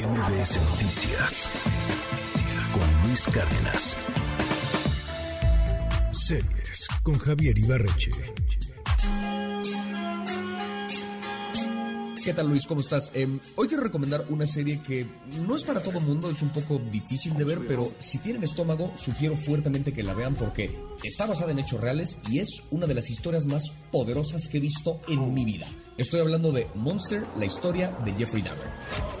MBS Noticias con Luis Cárdenas. Series con Javier Ibarreche. ¿Qué tal Luis? ¿Cómo estás? Eh, hoy quiero recomendar una serie que no es para todo mundo, es un poco difícil de ver, pero si tienen estómago, sugiero fuertemente que la vean porque está basada en hechos reales y es una de las historias más poderosas que he visto en mi vida. Estoy hablando de Monster, la historia de Jeffrey Dahmer.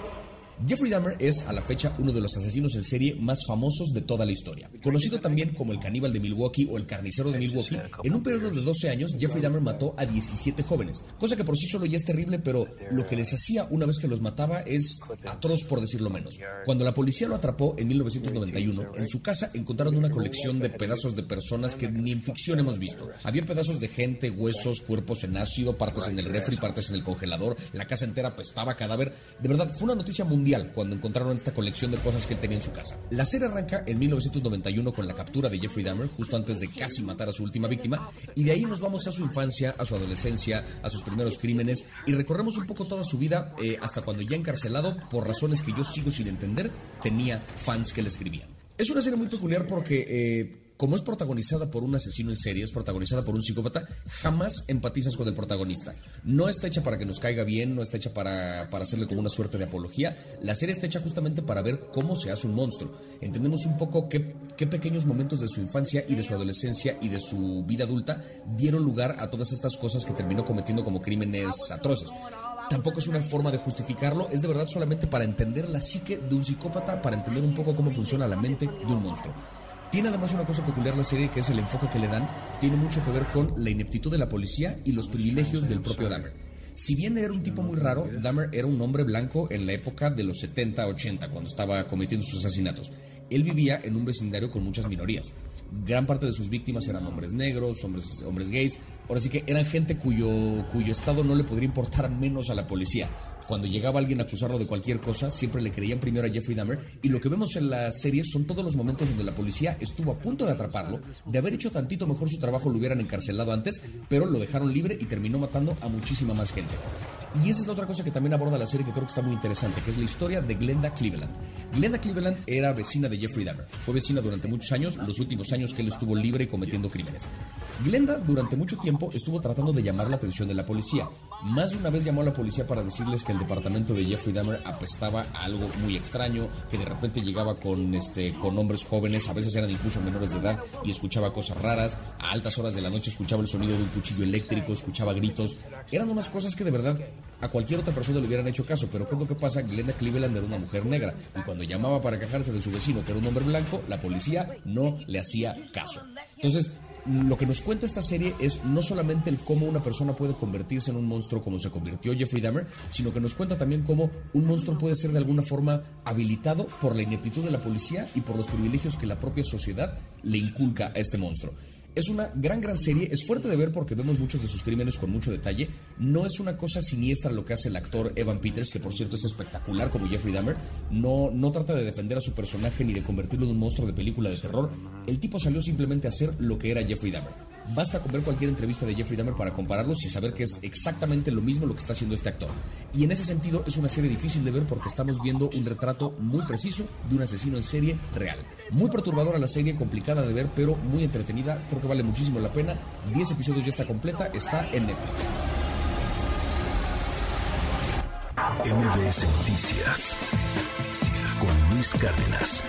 Jeffrey Dahmer es, a la fecha, uno de los asesinos en serie más famosos de toda la historia. Conocido también como el caníbal de Milwaukee o el carnicero de Milwaukee, en un periodo de 12 años, Jeffrey Dahmer mató a 17 jóvenes, cosa que por sí solo ya es terrible, pero lo que les hacía una vez que los mataba es atroz por decirlo menos. Cuando la policía lo atrapó en 1991, en su casa encontraron una colección de pedazos de personas que ni en ficción hemos visto. Había pedazos de gente, huesos, cuerpos en ácido, partes en el refri, partes en el congelador, la casa entera pestaba cadáver. De verdad, fue una noticia mundial cuando encontraron esta colección de cosas que él tenía en su casa. La serie arranca en 1991 con la captura de Jeffrey Dahmer, justo antes de casi matar a su última víctima, y de ahí nos vamos a su infancia, a su adolescencia, a sus primeros crímenes, y recorremos un poco toda su vida eh, hasta cuando ya encarcelado, por razones que yo sigo sin entender, tenía fans que le escribían. Es una serie muy peculiar porque... Eh, como es protagonizada por un asesino en serie, es protagonizada por un psicópata, jamás empatizas con el protagonista. No está hecha para que nos caiga bien, no está hecha para, hacerle como una suerte de apología. La serie está hecha justamente para ver cómo se hace un monstruo. Entendemos un poco qué, qué pequeños momentos de su infancia y de su adolescencia y de su vida adulta dieron lugar a todas estas cosas que terminó cometiendo como crímenes atroces tampoco es una forma de justificarlo, es de verdad solamente para entender la psique de un psicópata, para entender un poco cómo funciona la mente de un monstruo. Tiene además una cosa peculiar la serie, que es el enfoque que le dan, tiene mucho que ver con la ineptitud de la policía y los privilegios del propio Dahmer. Si bien era un tipo muy raro, Dahmer era un hombre blanco en la época de los 70-80, cuando estaba cometiendo sus asesinatos. Él vivía en un vecindario con muchas minorías. Gran parte de sus víctimas eran hombres negros, hombres, hombres gays. Ahora sí que eran gente cuyo, cuyo estado no le podría importar menos a la policía cuando llegaba alguien a acusarlo de cualquier cosa, siempre le creían primero a Jeffrey Dahmer. Y lo que vemos en la serie son todos los momentos donde la policía estuvo a punto de atraparlo, de haber hecho tantito mejor su trabajo, lo hubieran encarcelado antes, pero lo dejaron libre y terminó matando a muchísima más gente. Y esa es la otra cosa que también aborda la serie que creo que está muy interesante, que es la historia de Glenda Cleveland. Glenda Cleveland era vecina de Jeffrey Dahmer. Fue vecina durante muchos años, los últimos años que él estuvo libre cometiendo crímenes. Glenda durante mucho tiempo estuvo tratando de llamar la atención de la policía. Más de una vez llamó a la policía para decirles que el departamento de Jeffrey Dahmer apestaba a algo muy extraño, que de repente llegaba con, este, con hombres jóvenes, a veces eran incluso menores de edad, y escuchaba cosas raras. A altas horas de la noche escuchaba el sonido de un cuchillo eléctrico, escuchaba gritos. Eran unas cosas que de verdad a cualquier otra persona le hubieran hecho caso, pero ¿qué es lo que pasa? Glenda Cleveland era una mujer negra, y cuando llamaba para quejarse de su vecino, que era un hombre blanco, la policía no le hacía caso. Entonces, lo que nos cuenta esta serie es no solamente el cómo una persona puede convertirse en un monstruo como se convirtió Jeffrey Dahmer, sino que nos cuenta también cómo un monstruo puede ser de alguna forma habilitado por la ineptitud de la policía y por los privilegios que la propia sociedad le inculca a este monstruo. Es una gran, gran serie. Es fuerte de ver porque vemos muchos de sus crímenes con mucho detalle. No es una cosa siniestra lo que hace el actor Evan Peters, que por cierto es espectacular como Jeffrey Dahmer. No, no trata de defender a su personaje ni de convertirlo en un monstruo de película de terror. El tipo salió simplemente a hacer lo que era Jeffrey Dahmer. Basta con ver cualquier entrevista de Jeffrey Dahmer para compararlos y saber que es exactamente lo mismo lo que está haciendo este actor. Y en ese sentido es una serie difícil de ver porque estamos viendo un retrato muy preciso de un asesino en serie real. Muy perturbadora la serie, complicada de ver, pero muy entretenida. Creo que vale muchísimo la pena. 10 episodios ya está completa, está en Netflix. MBS Noticias con Luis Cárdenas.